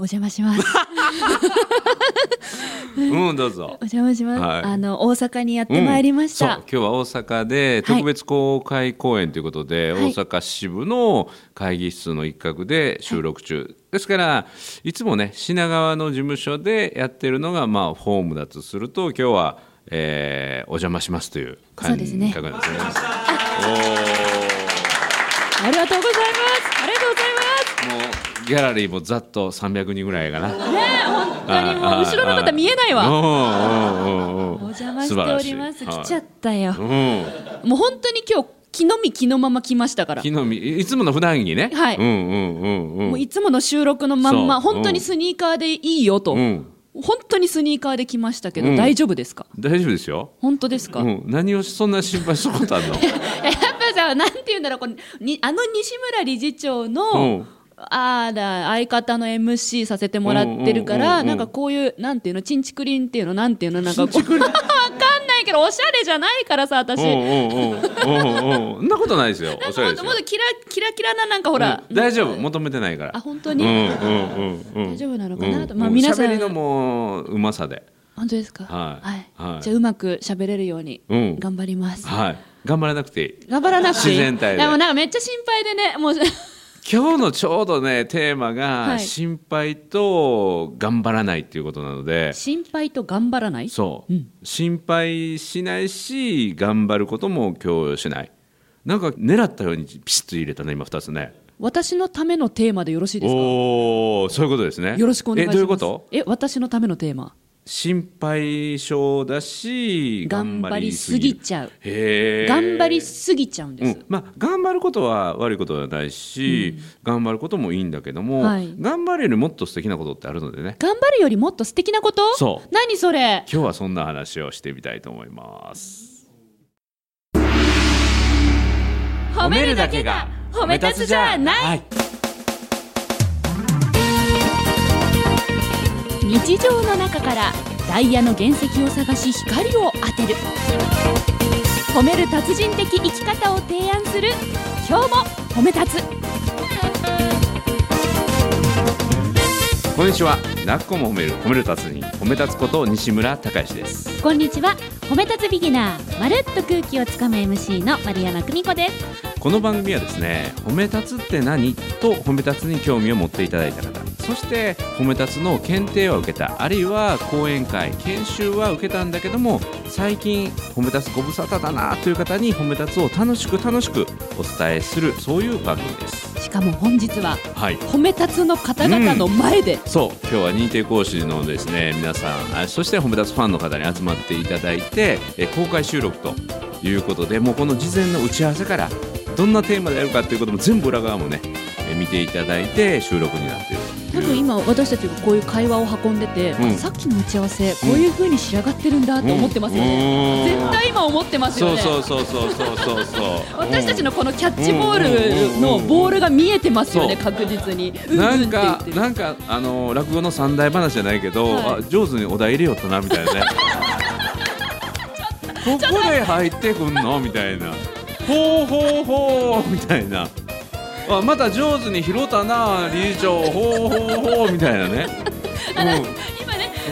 お邪魔します。うんどうぞお邪魔します。はいあの大阪にやってまいりました。そう今日は大阪で特別公開公演ということで、はい大阪支部の会議室の一角で収録中、ですからいつもね品川の事務所でやってるのがまあフォームだとすると今日は、えーお邪魔しますという感そうですね覚なんですね。ありがとうございます。ギャラリーもざっと300人ぐらいかな。ねえ本当にもう後ろの方見えないわ。わお邪魔しております。来ちゃったよ。うん、もう本当に今日気のみ気のまま来ましたから。昨日みいつもの普段着ね。はいうんうんうんうん。もういつもの収録のまんま本当にスニーカーでいいよと。うん本当にスニーカーで来ましたけど、うん大丈夫ですか？大丈夫ですよ。本当ですか？うん、何をそんな心配したことあるの？やっぱさ、なんて言うんだろう、このにあの西村理事長の、うんあーだ相方の MC させてもらってるから、なんかこういう、なんていうの、チンチクリンっていうの、なんていうの、なんかこう、わかんないけど、おしゃれじゃないからさ、私。そんなことないですよ。おしゃれですよ。もっともっとキラキラキラな、なんかほら、うん。大丈夫。求めてないから。あ、本当に、うんうんうんうん。大丈夫なのかな？と。うん。まあ、皆さん、のもううまさで。本当ですか？はい。はい。じゃあ、うまく喋れるように、うん。頑張ります。はい。頑張らなくていい。頑張らなくていい。自然体で。でもなんかめっちゃ心配でね、もう、今日のちょうどねテーマはがい。心配と頑張らないっていうことなので。心配と頑張らない？そう、うん。心配しないし頑張ることも強要しない。なんか狙ったようにピシッと入れたね今2つね。私のためのテーマでよろしいですか？おおそういうことですね。よろしくお願いします。えどういうこと？え、私のためのテーマ。心配性だし頑張りすぎちゃう。頑張りすぎちゃう。んです。うん、まあ頑張ることは悪いことではないし、頑張ることもいいんだけども、はい。頑張れるもっと素敵なことってあるのでね。頑張るよりもっと素敵なこと？そう。何それ？今日はそんな話をしてみたいと思います。褒めるだけが褒め立つじゃない、はい。日常の中からダイヤの原石を探し光を当てる。褒める達人的生き方を提案する。今日も褒め立つ。こんにちは。なっこも褒める。褒める達人褒め立つこと西村孝之です。こんにちは。褒め立つビギナーまるっと空気をつかむ MC の丸山久美子です。この番組はですね褒め立つって何？と褒め立つに興味を持っていただいた方そして褒め立つの検定は受けたあるいは講演会研修は受けたんだけども最近褒め立つご無沙汰だなという方に褒め立つを楽しく楽しくお伝えするそういう番組です。しかも本日ははい褒め立つの方々の前で、そう今日は認定講師のですね皆さんあそして褒め立つファンの方に集まっていただいてえ公開収録ということでもうこの事前の打ち合わせからどんなテーマでやるかということも全部裏側もねえ見ていただいて収録になっている多分今私たちがこういう会話を運んでて、うん。あさっきの打ち合わせこういう風に仕上がってるんだと思ってますよね、うん。絶対今思ってますよね。そうそうそうそうそうそう 私たちのこのキャッチボールのボールが見えてますよね、確実に。なんかなんかあの落語の三大話じゃないけど、はい。あ上手にお題入れよったなみたいなね。ここで入ってくんの？みたいな。ほうほうほうみたいなあまた上手に拾ったな理事長。ほうほうほうみたいなね、うん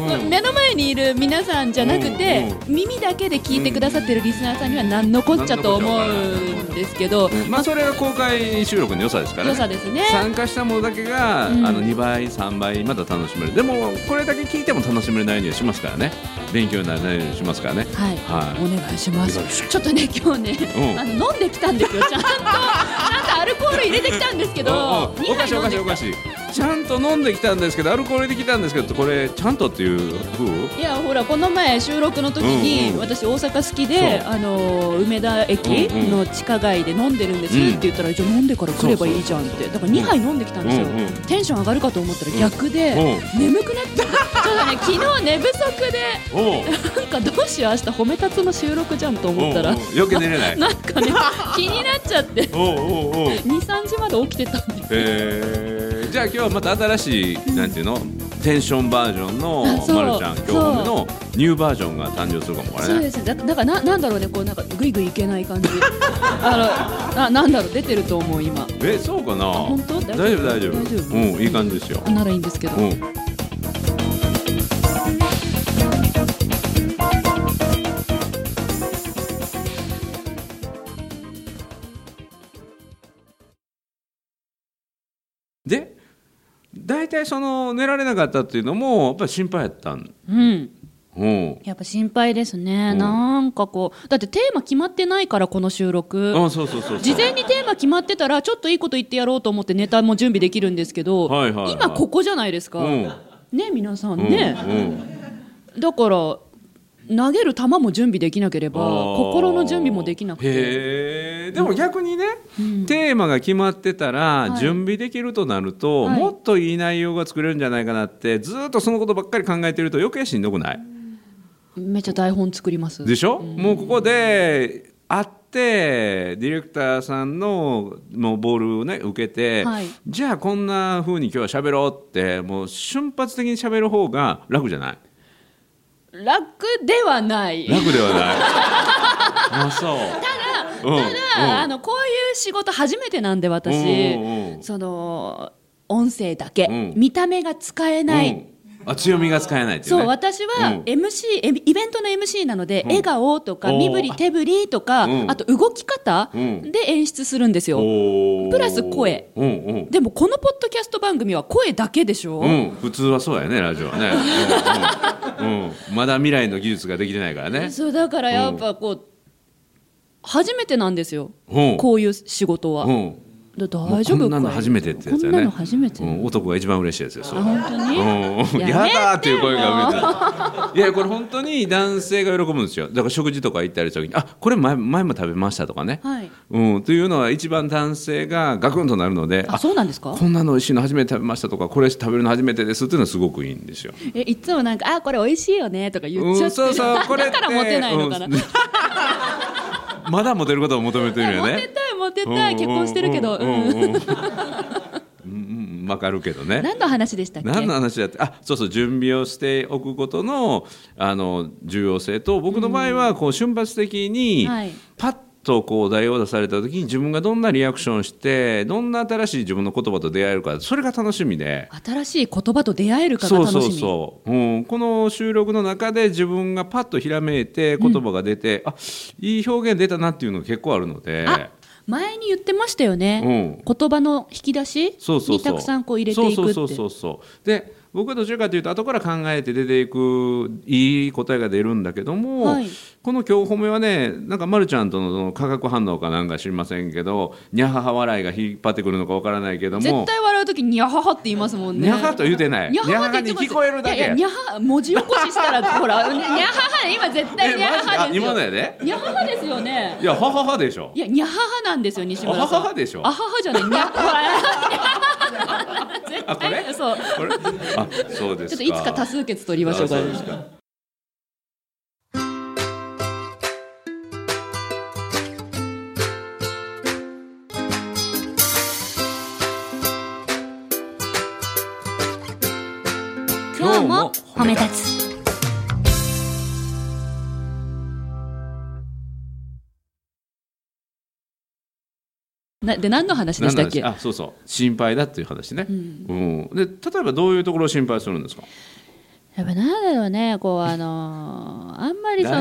目の前にいる皆さんじゃなくて、う耳だけで聞いてくださってるリスナーさんには何のこっちゃと思うんですけど、うん。まあそれが公開収録の良さですからね。良さですね。参加したものだけが、うん。あの2倍3倍まだ楽しめる。でもこれだけ聞いても楽しめないようにしますからね。勉強にならないようにしますからね。はい、はい。お願いします。ちょっとね、今日ね、うん。あの飲んできたんですよ。ちゃんと、ちゃんとアルコール入れてきたんですけど、お二かしいおかしいおかしいちゃんと飲んできたんですけどアルコール入れてきたんですけどこれちゃんとっていう風？いやほらこの前収録の時に、うんうん私大阪好きであのー梅田駅うんうん。の地下街で飲んでるんですうん。って言ったら、じゃあ飲んでから来ればいいじゃんって。だから2杯飲んできたんですよ、うんうんテンション上がるかと思ったら逆で、うん。眠くなっちゃった。ちょっとね昨日寝不足でなんかどうしよう明日褒め立つの収録じゃんと思ったら。余計寝れない。なんかね気になっちゃって。おうおうおう23時まで起きてたんですえーじゃあ今日はまた新しいなんていうの？テンションバージョンのあそう。まるちゃん今日のニューバージョンが誕生するかもこれねそうです。だだからななんだろうねこうなんかグイグイいけない感じ。あのあなんだろう出てると思う今。えそうかな？本当？大丈夫大丈夫。大丈夫？うんいい感じですよ。ならいいんですけど、うん大体その寝られなかったっていうのもやっぱり心配やったん？うん。う。んやっぱ心配ですね、う。んなんかこうだってテーマ決まってないからこの収録。あそうそうそうそう。事前にテーマ決まってたらちょっといいこと言ってやろうと思ってネタも準備できるんですけど、はいはいはい。今ここじゃないですか、うん。ね皆さんうんね、うん。だから投げる球も準備できなければ心の準備もできなくて。へえでも逆にね、うん。テーマが決まってたらはい。準備できるとなると、はい。もっといい内容が作れるんじゃないかなってずっとそのことばっかり考えてると余計しんどくない？めっちゃ台本作ります。でしょ、もうここで会ってディレクターさんのもうボールをね受けて、はい。じゃあこんな風に今日は喋ろうってもう瞬発的に喋る方が楽じゃない？楽ではない。楽ではない。あそう。た だただ、あのこういう仕事初めてなんで私、うんうんうん。その音声だけ、うん。見た目が使えない、うんあ強みが使えないっていうね。そう私はうん。MC、えイベントの MC なので、ん。笑顔とか身振り手振りとか、うん。あと動き方うん。で演出するんですよ、プラス声。でもこのポッドキャスト番組は声だけでしょ、うん、普通はそうやねラジオはね、うんまだ未来の技術ができてないからね。そうだからやっぱこう、初めてなんですよ、うん。こういう仕事は、大丈夫かこんなの初めてってやつやね。初めて、うん、男が一番嬉しいやつですよあ本当に、うん、やだーっていう声が見えていやこれ本当に男性が喜ぶんですよ。だから食事とか行ったりした時にあこれ前前も食べましたとかね、はい。うん、というのは一番男性がガクンとなるのであそうなんですか？こんなの美味しいの初めて食べましたとかこれ食べるの初めてですっていうのはすごくいいんですよ。えいつもなんか「あこれ美味しいよね」とか言っちゃって、うんそうそう。これだからモテないのかな、うん。まだモテることを求めてるよねたいモテたい結婚してるけど、うん。うんうんうん。うんうんわかるけどね。何の話でしたっけ？何の話だって？あそうそう準備をしておくことのあの重要性と僕の場合はこう瞬発的にはい。パッとこう題を出された時に自分がどんなリアクションしてどんな新しい自分の言葉と出会えるかそれが楽しみで。新しい言葉と出会えるかがそう楽しみ。そうそう、う。ん、この収録の中で自分がパッとひらめいて言葉が出て、あいい表現出たなっていうのが結構あるので。あ前に言ってましたよね、うん。言葉の引き出し？そうそうそう。にたくさんこう入れていくって。そうそうそうそうで僕はどちらかというと後から考えて出ていくいい答えが出るんだけども、はい。この今日褒めはねなんかまるちゃんとのその化学反応かなんか知りませんけどにゃはは笑いが引っ張ってくるのかわからないけども絶対笑う時ににゃははって言いますもんね。にゃはと言うてない。にゃははってに聞こえるだけ。にゃは文字起こししたらほらにゃはは今絶対えにゃははですよ。今のやで？にゃははですよね。いやはははでしょ。いやにゃははなんですよ西村さん。あはははでしょ。あははじゃない。にゃほら絶あこれ？対そう。あそうですか。ちょっといつか多数決取りましょうか。あなで何の話でしたっけ？あそうそう。心配だっていう話ね、ううん。んで例えばどういうところを心配するんですか？やっぱなんだろうね。こうあのーあんまりそうん。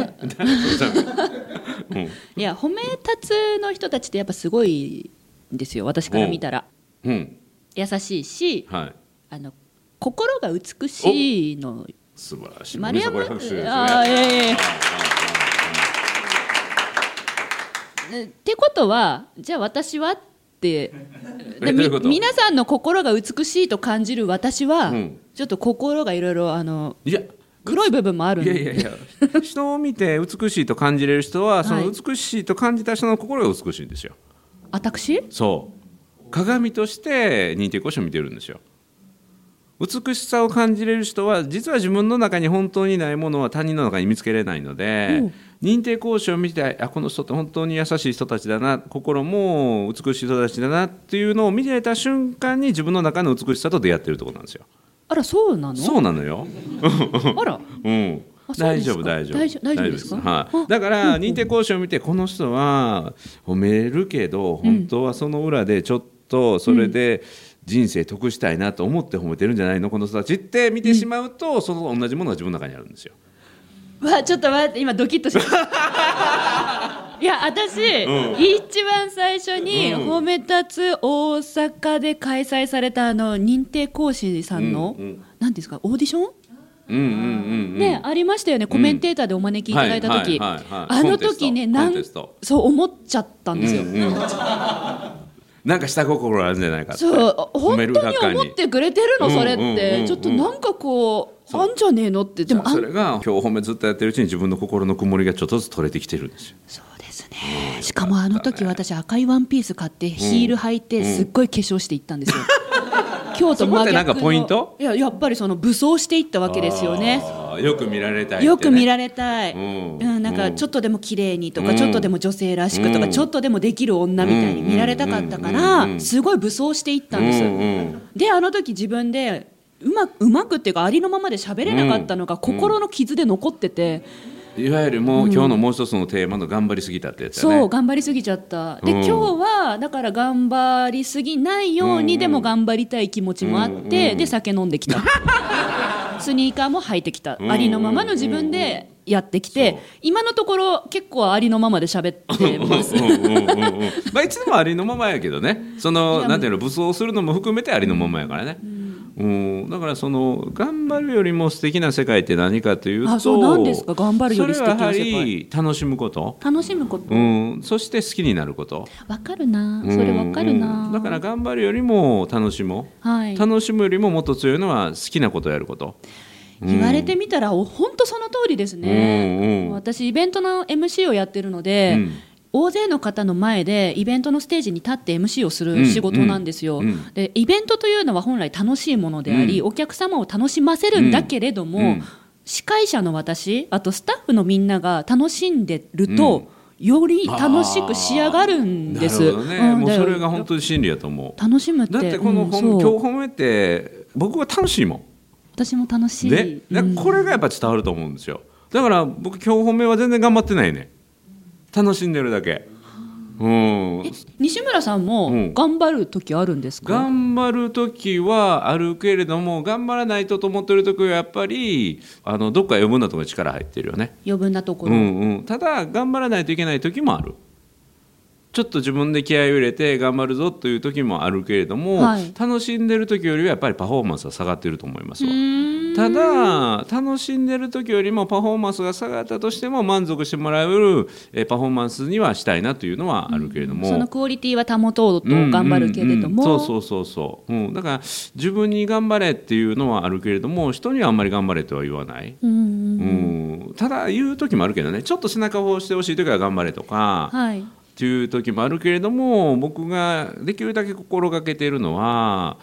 いや褒め立つの人たちってやっぱすごいんですよ。私から見たら。うん。優しいしはい。あの心が美しいの。素晴らしい。丸山これ拍手ですね。あーいやいってことはじゃあ私はって で皆さんの心が美しいと感じる私は、うん。ちょっと心がいろいろあのいや黒い部分もあるんで。いやいやいや人を見て美しいと感じれる人はそのはい美しいと感じた人の心が美しいんですよ。私？そう。鏡として認定講師を見てるんですよ。美しさを感じれる人は実は自分の中に本当にないものは他人の中に見つけれないので、うん認定講師を見てあこの人って本当に優しい人たちだな心も美しい人たちだなっていうのを見てた瞬間に自分の中の美しさと出会ってるってことなんですよ。あらそうなの？そうなのよ。あら。うん。大丈夫大丈夫。大丈夫大丈夫ですか？はい。あだから認定講師を見てこの人は褒めるけど本当はその裏でちょっとそれで人生得したいなと思って褒めてるんじゃないの？この人たちって見てしまうと、その同じものが自分の中にあるんですよ。わちょっと待って今ドキッとしました。いや私、うん。一番最初にうん。褒め立つ大阪で開催されたあの認定講師さんの、うんうん。なんですかオーディション、うんうんうんうん。ねありましたよね。コメンテーターでお招きいただいた時、あの時ねなんそう思っちゃったんですよ、うんうん。なんか下心あるんじゃないかそう本当に思ってくれてるのそれって。ちょっとなんかこうあんじゃねえのってでもそれが今日褒めずっとやってるうちに自分の心の曇りがちょっとずつ取れてきてるんですよ。そうですね。しかもあの時私赤いワンピース買ってヒール履いてすっごい化粧していったんですよ、今日と真逆の。ポイント？いややっぱりその武装していったわけですよね。よく見られたいね、よく見られたい、ううんんなんかうん。ちょっとでも綺麗にとか、うん。ちょっとでも女性らしくとか、うん。ちょっとでもできる女みたいに見られたかったかうん。ら、うん。すごい武装していったんです、であの時自分でうまうまくっていうかありのままで喋れなかったのが心の傷で残ってて、いわゆるもう今日のもう一つのテーマの頑張りすぎたってやつだね。そう頑張りすぎちゃった。で、うん。今日はだから頑張りすぎないように、うんでも頑張りたい気持ちもあって、うんで酒飲んできた。スニーカーも履いてきた、うんありのままの自分でやってきて、今のところ結構ありのままで喋ってます。うんうんうんうんまあいつでもありのままやけどね。そのなんていうの武装するのも含めてありのままやからね、うん、だからその頑張るよりも素敵な世界って何かというとあそうなんですか？頑張るより素敵な世界。それはやはり楽しむこと、楽しむこと。うん、そして好きになること。わかるな。それわかるうんな、うん。だから頑張るよりも楽しもう、はい。楽しむよりももっと強いのは好きなことをやること。言われてみたら、お本当その通りですね、うんうん。私イベントの MC をやってるので、うん大勢の方の前でイベントのステージに立って MC をする仕事なんですよ、うんうんでイベントというのは本来楽しいものであり、うん。お客様を楽しませるんだけれども、うん。司会者の私あとスタッフのみんなが楽しんでると、より楽しく仕上がるんです。なるほどね、うん。もうそれだが本当に真理やと思う。楽しむって。だってこのうん今日褒めって僕は楽しいもん。私も楽しい。でだからこれがやっぱ伝わると思うんですよ。だから僕今日褒めは全然頑張ってないね楽しんでるだけ。うん。西村さんうもん。頑張る時あるんですか、頑張る時はあるけれども頑張らないとと思ってる時はやっぱりあのどっか余分なところに力入ってるよね。余分なところ、うんうん、ただ頑張らないといけない時もあるちょっと自分で気合を入れて頑張るぞという時もあるけれども、はい。楽しんでる時よりはやっぱりパフォーマンスは下がってると思いますただ楽しんでる時よりもパフォーマンスが下がったとしても満足してもらえるえパフォーマンスにはしたいなというのはあるけれども、そのクオリティは保とうと頑張るけれども、うんうん。うんそうそうそうそう、うん、だから自分に頑張れっていうのはあるけれども人にはあんまり頑張れとは言わない、うんうん。うん、ただ言う時もあるけどねちょっと背中を押してほしい時は頑張れとか、はいっていう時もあるけれども僕ができるだけ心がけているのは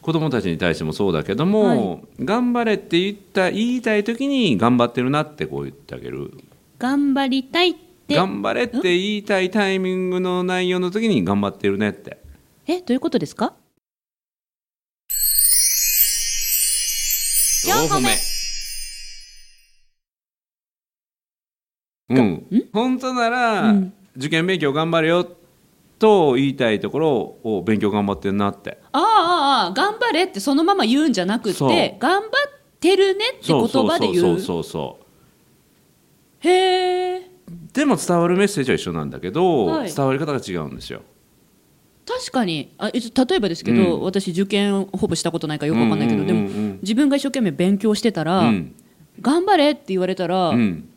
子供たちに対してもそうだけども、頑張れって言った言いたい時に頑張ってるなってこう言ってあげる。頑張りたいって？頑張れって言いたいタイミングの内容の時に頑張ってるねって。えどういうことですか？4個目。うん。本当なら、うん受験勉強頑張れよと言いたいところを勉強頑張ってるなって。ああああ頑張れってそのまま言うんじゃなくて頑張ってるねって言葉で言そううそうそうそう。へえ。でも伝わるメッセージは一緒なんだけど、はい。伝わり方が違うんですよ。確かに。あえ例えばですけど、うん。私受験ほぼしたことないからよくわかんないけど、でも自分が一生懸命勉強してたら、うん。頑張れって言われたら、うん、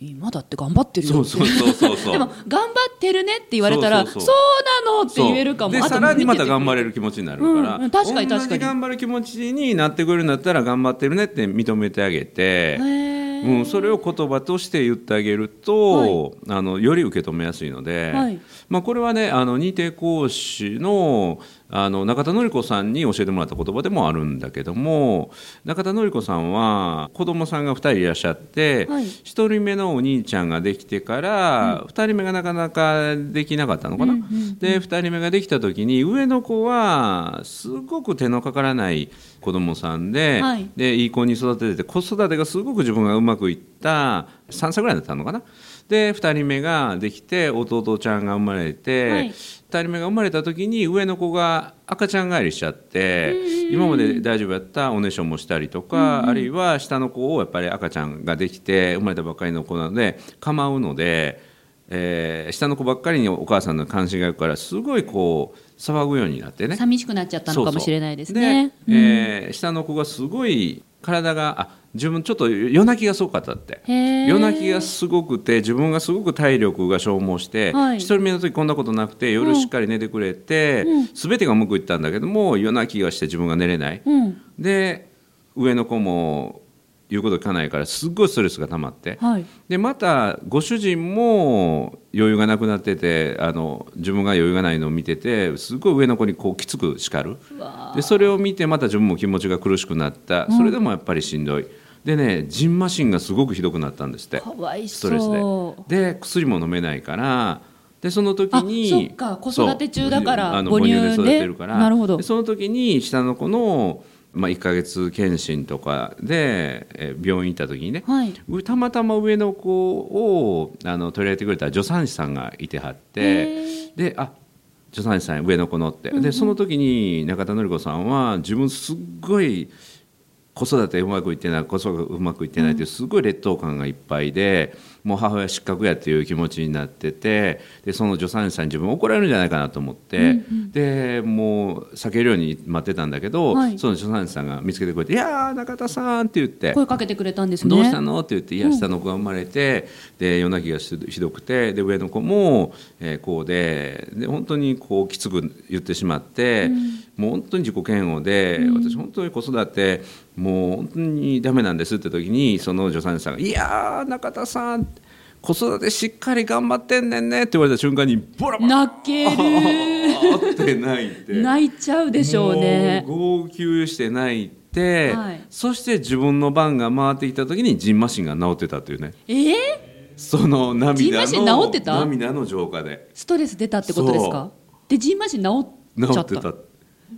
今だって頑張ってるよそうそうそうそうそう。でも頑張ってるねって言われたらそうなのって言えるかも。でさらにまた頑張れる気持ちになるから、うんうん確かに確かに。同じ頑張る気持ちになってくれるんだったら頑張ってるねって認めてあげて、うん、それを言葉として言ってあげると、あのより受け止めやすいので、はい。まあ、これはねあの認定講師のあの中田典子さんに教えてもらった言葉でもあるんだけども中田典子さんは子供さんが2人いらっしゃって、はい1人目のお兄ちゃんができてから、2人目がなかなかできなかったのかな。うんうんうんで2人目ができた時に上の子はすごく手のかからない子供さんで,、はいい、でいい子に育ててて子育てがすごく自分がうまくいった3歳ぐらいだったのかな。で2人目ができて弟ちゃんが生まれて、はい。2人目が生まれた時に上の子が赤ちゃん帰りしちゃって今まで大丈夫やったおねしょもしたりとか、あるいは下の子をやっぱり赤ちゃんができて生まれたばっかりの子なので構うので、えー下の子ばっかりにお母さんの関心がいくからすごいこう騒ぐようになってね。寂しくなっちゃったのかもしれないですね。そえー下の子がすごい体があ自分ちょっと夜泣きがすごかったって。夜泣きがすごくて自分がすごく体力が消耗して、はい。一人目の時こんなことなくて夜しっかり寝てくれて、全てがうまくいったんだけども夜泣きがして自分が寝れない、うん、で上の子も言うこと聞かないからすっごいストレスが溜まって、はい。でまたご主人も余裕がなくなっててあの自分が余裕がないのを見ててすごい上の子にこうきつく叱る。でそれを見てまた自分も気持ちが苦しくなった。それでもやっぱりしんどい。でねジンマシンがすごくひどくなったんですって。ストレスで。で薬も飲めないから。でその時あ、にそっか、子育て中だから、母乳で育てるから。なるほど。で。その時に下の子の、まあ、1ヶ月検診とかで、えー病院行った時にね、はい。うたまたま上の子をあの取り上げてくれた助産師さんがいてはっへてであ助産師さん上の子のって、でその時に中田典子さんは自分すっごい子育てうまくいってない子育てうまくいってないってすごい劣等感がいっぱいでもう母親失格やっていう気持ちになっててでその助産師さんに自分怒られるんじゃないかなと思って、でもう避けるように待ってたんだけど、はいその助産師さんが見つけてくれて「いやー中田さん」って言って。声かけてくれたんですね。どうしたのって言って「いや下の子が生まれて、で夜泣きがひひどくてで上の子も、えーこうでで本当にこうきつく言ってしまって、もう本当に自己嫌悪で、私本当に子育てもう本当にダメなんですって時にその助産師さんが「いやー中田さん子育てしっかり頑張ってんねんね」って言われた瞬間にボラボラ。泣ける。って泣いて。泣いちゃうでしょうね。号泣して泣いて、はい。そして自分の番が回ってきた時にジンマシンが治ってたっていうね。えー、その涙の涙の浄化で。ストレス出たってことですか？で、ジンマシン治っちゃった。治ってた。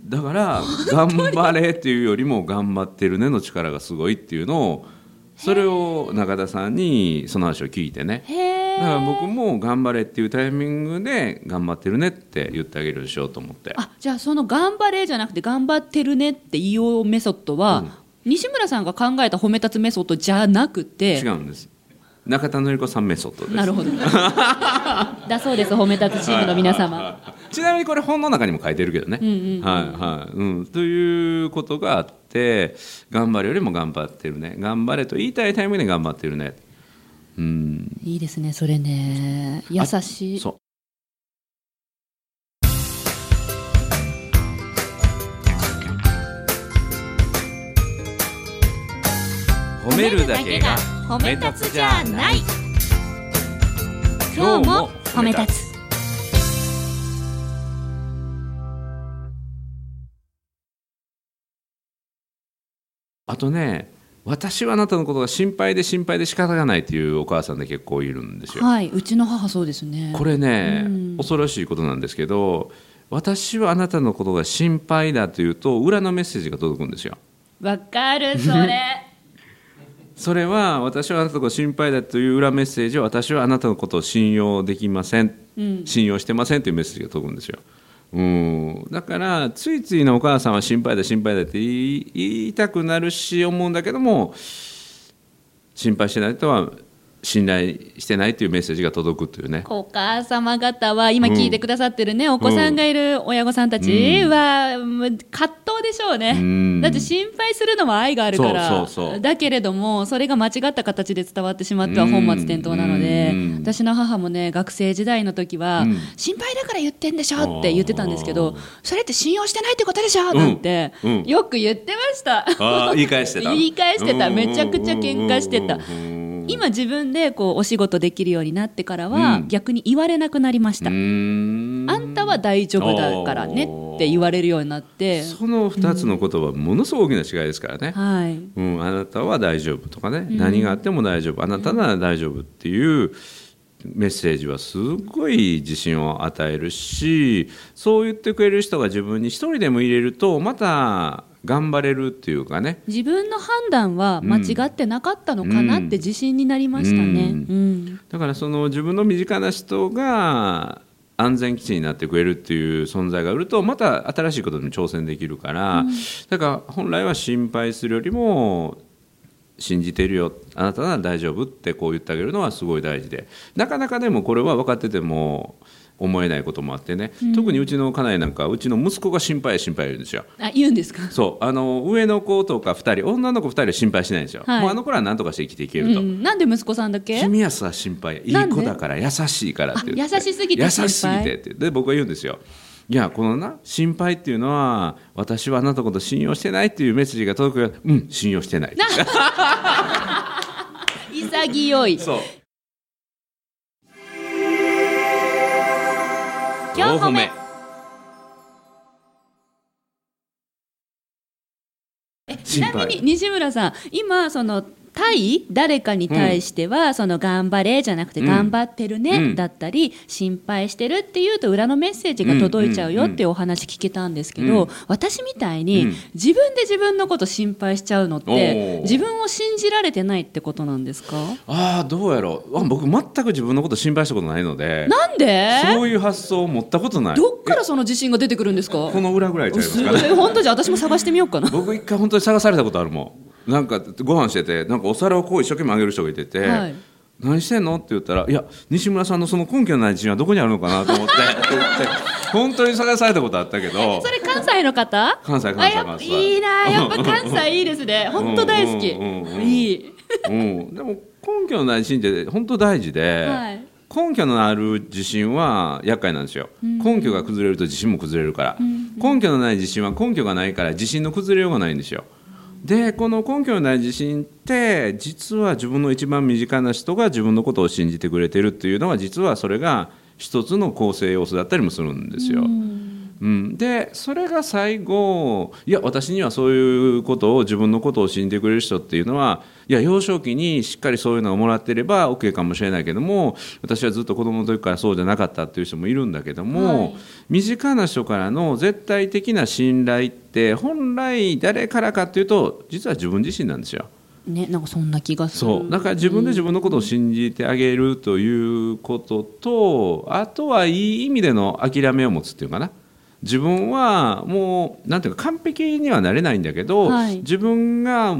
だから 頑張れっていうよりも頑張ってるねの力がすごいっていうのをそれを中田さんにその話を聞いてね。だから僕も頑張れっていうタイミングで頑張ってるねって言ってあげるでしょうと思って。あじゃあその「頑張れ」じゃなくて「頑張ってるね」って言おうメソッドは、西村さんが考えた褒め立つメソッドじゃなくて違うんです中田典子さんメソッドですなるほど だそうです褒め立つチームの皆様 ちなみにこれ本の中にも書いてるけどね。うんうんうんはいはい、うん。ということがあって、頑張るよりも頑張ってるね。頑張れと言いたいタイミングで頑張ってるね。うん。いいですねそれね優しいそう。褒めるだけが褒め立つじゃない。今日も褒め立つ。あとね、私はあなたのことが心配で心配で仕方がないっていうお母さんで結構いるんですよ。はいうちの母そうですね。これね、うん。恐ろしいことなんですけど私はあなたのことが心配だというと裏のメッセージが届くんですよ。わかるそれ それは私はあなたのことが心配だという裏メッセージは私はあなたのことを信用できません、うん。信用してませんというメッセージが届くんですよ。うん。だからついついのお母さんは心配だ心配だって言いたくなるし思うんだけども心配してないとは信頼してないというメッセージが届くというね。お母様方は今聞いてくださってるね、お子さんがいる親御さんたちは、もう葛藤でしょうね、うん。だって心配するのは愛があるから。だけれどもそれが間違った形で伝わってしまっては本末転倒なので、うん。私の母もね学生時代の時は、うん。心配だから言ってんでしょって言ってたんですけどそれって信用してないってことでしょ、んなん。て、うん。よく言ってました。言い返してた。言い返してた。めちゃくちゃ喧嘩してた今自分でこうお仕事できるようになってからは、うん。逆に言われなくなりました、うーん。あんたは大丈夫だからねおって言われるようになって。その2つの言葉はものすごく大きな違いですからね、はい。うん、あなたは大丈夫とかね、何があっても大丈夫。あなたなら大丈夫っていうメッセージはすごい自信を与えるしそう言ってくれる人が自分に一人でも入れるとまた頑張れるっていうかね。自分の判断は間違ってなかったのかなって自信になりましたね。うん。うん。だからその自分の身近な人が安全基地になってくれるっていう存在がいるとまた新しいことに挑戦できるから、だから本来は心配するよりも信じてるよ。あなたなら大丈夫ってこう言ってあげるのはすごい大事で。なかなかでもこれは分かってても思えないこともあってね、特にうちの家内なんかうちの息子が心配心配言うんですよ。あ言うんですか？そう。あの上の子とか2人女の子2人は心配しないんですよ、はい。もうあの子らは何とかして生きていけると、うん、なんで息子さんだけ？君はさ心配。いい子だから優しいからって優しすぎて優しすぎてって。で僕は言うんですよいやこのな心配っていうのは私はあなたのこと信用してないっていうメッセージが届くようん信用してない。潔い。そう。4歩目ちなみに西村さん今その対誰かに対しては、その頑張れじゃなくてうん。頑張ってるね、うん。だったり心配してるっていうと裏のメッセージが届いちゃうよっていうお話聞けたんですけど、うん。私みたいにうん。自分で自分のこと心配しちゃうのって自分を信じられてないってことなんですか？ああどうやろう。あ僕全く自分のこと心配したことないのでなんで？そういう発想を持ったことない。どっからその自信が出てくるんですか？この裏ぐらいちゃいますすかね。本当じゃあ私も探してみようかな。僕一回本当に探されたことあるもんなんかご飯しててなんかお皿をこう一生懸命あげる人がいてて、はい。何してんの？って言ったら「いや西村さんのその根拠のない自信はどこにあるのかなと思って 本当に探されたことあったけどそれ関西の方？関西関西関西。いいなやっぱ関西いいですね。本当大好き。うんうんうんうん。いい。うん、でも根拠のない自信って本当大事で、はい。根拠のある自信は厄介なんですよ、根拠が崩れると自信も崩れるから、根拠のない自信は根拠がないから自信の崩れようがないんですよでこの根拠のない自信って実は自分の一番身近な人が自分のことを信じてくれてるっていうのは実はそれが一つの構成要素だったりもするんですよ。うん、でそれが最後いや私にはそういうことを自分のことを信じてくれる人っていうのはいや幼少期にしっかりそういうのをもらってれば OK かもしれないけども私はずっと子供の時からそうじゃなかったっていう人もいるんだけども、はい。身近な人からの絶対的な信頼って本来誰からかっていうと実は自分自身なんですよ。ねなんかそんな気がする。そう。だから自分で自分のことを信じてあげるということとあとはいい意味での諦めを持つっていうかな。自分はもうなんていうか完璧にはなれないんだけど、はい。自分が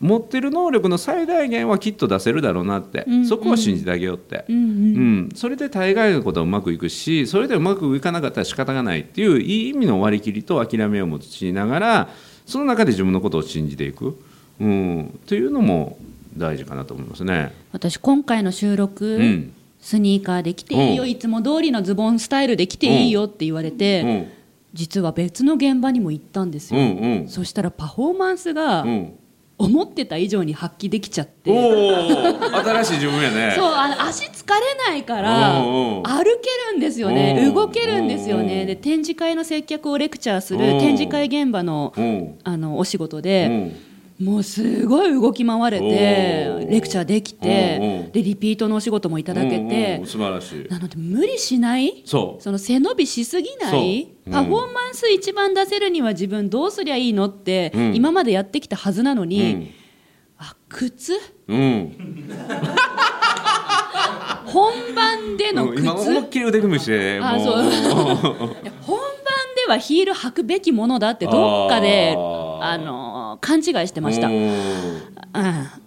持ってる能力の最大限はきっと出せるだろうなって、うんそこは信じてあげようって。うん。うんうん、それで大概のことはうまくいくしそれでうまくいかなかったら仕方がないっていういい意味の割り切りと諦めを持ちながらその中で自分のことを信じていく、うん、っていうのも大事かなと思いますね。私今回の収録、うん。スニーカーで着ていいよ、うん。いつも通りのズボンスタイルで着ていいよって言われて、うん。実は別の現場にも行ったんですうよ、んうん。そしたらパフォーマンスがうん思ってた以上に発揮できちゃって、新しい自分やね。そうあの足疲れないから歩けるんですよね。うん動けるんですよね。で展示会の接客をレクチャーするうん。展示会現場のうん。あのお仕事うでんもうすごい動き回れてレクチャーできてんでリピートのお仕事もいただけうんてうん素晴らしい。なので無理しない？そう。その背伸びしすぎない？パフォーマンス一番出せるには自分どうすりゃいいのってうん。今までやってきたはずなのに、うん。あ靴？うん、本番での靴、今思いっきり腕組みしてもあそう。いや本番ではヒール履くべきものだってどっかであの勘違いしてました、ううん。ん、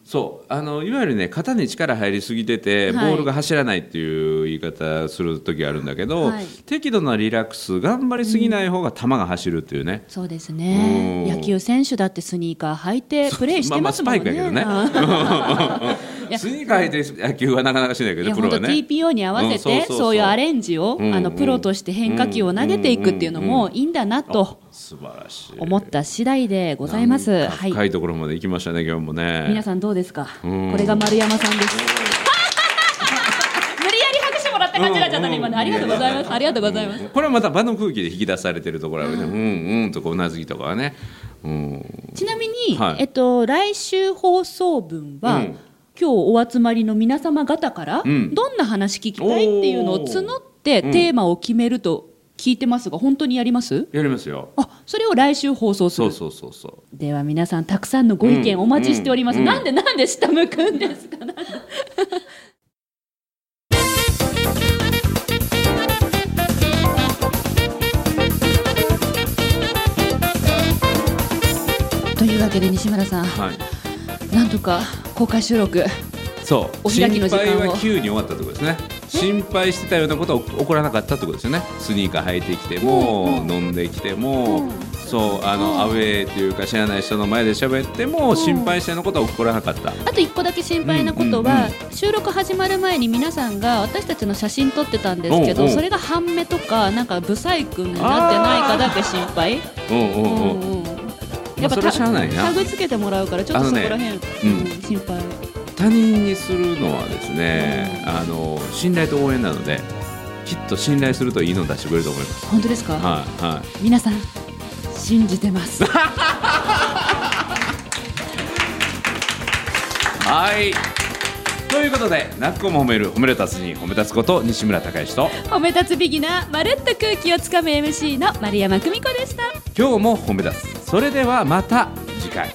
そう。あのいわゆるね肩に力入りすぎてて、はい。ボールが走らないっていう言い方する時あるんだけど、はい。適度なリラックス頑張りすぎない方が球が走るっていうね、そうですね。うん野球選手だってスニーカー履いてプレーしてますもんね、まあまあスパイクやいやスニーカー履いて野球はなかなかしないけどプロはね。TPO に合わせて、うんそういうアレンジを、うんあのプロとして変化球を投げていくっていうのもいいんだなと素晴らしい。思った次第でございます。はい深い。ところまで行きましたね今日もね。皆さんどうですか、うん。これが丸山さんです。無理やり拍手もらった感じになったね今ね。ありがとうございます。ありがとうございます。これはまた場の空気で引き出されてるところあるね、うん、うんとかうなずきとかはね、うん、ちなみに、はい。えっと来週放送分は、うん今日お集まりの皆様方から、うん。どんな話聞きたいっていうのを募ってうん。テーマを決めると聞いてますが本当にやります？やりますよ。あそれを来週放送する。そうそうそうそでは皆さんたくさんのご意見お待ちしております、うん。なんでなんで下向くんですか というわけで西村さんうはいなんとか公開収録。そう。お開きの時間を。心配は急に終わったってことですね。心配してたようなことは起こらなかったってことですよね。スニーカー履いてきても、うんうん飲んできても、うん。そうあの、うん。アウェーっていうか知らない人の前で喋っても、ん。心配したようなことは起こらなかった。あと一個だけ心配なことは、収録始まる前に皆さんが私たちの写真撮ってたんですけど、おうおうそれが半目とかなんかブサイクになってないかだけ心配。うんうんうん、うんうんまあしゃあないな。タグつけてもらうからちょっとそこら辺、ねうん。うん心配。他人にするのはですね、あの信頼と応援なのできっと信頼するといいのを出してくれると思います。本当ですか、はいはい。皆さん信じてます。はいということで泣く子も褒める褒める達人褒め立つこと西村孝之と褒め立つビギナーまるっと空気をつかむ MC の丸山久美子でした。今日も褒め立つそれではまた次回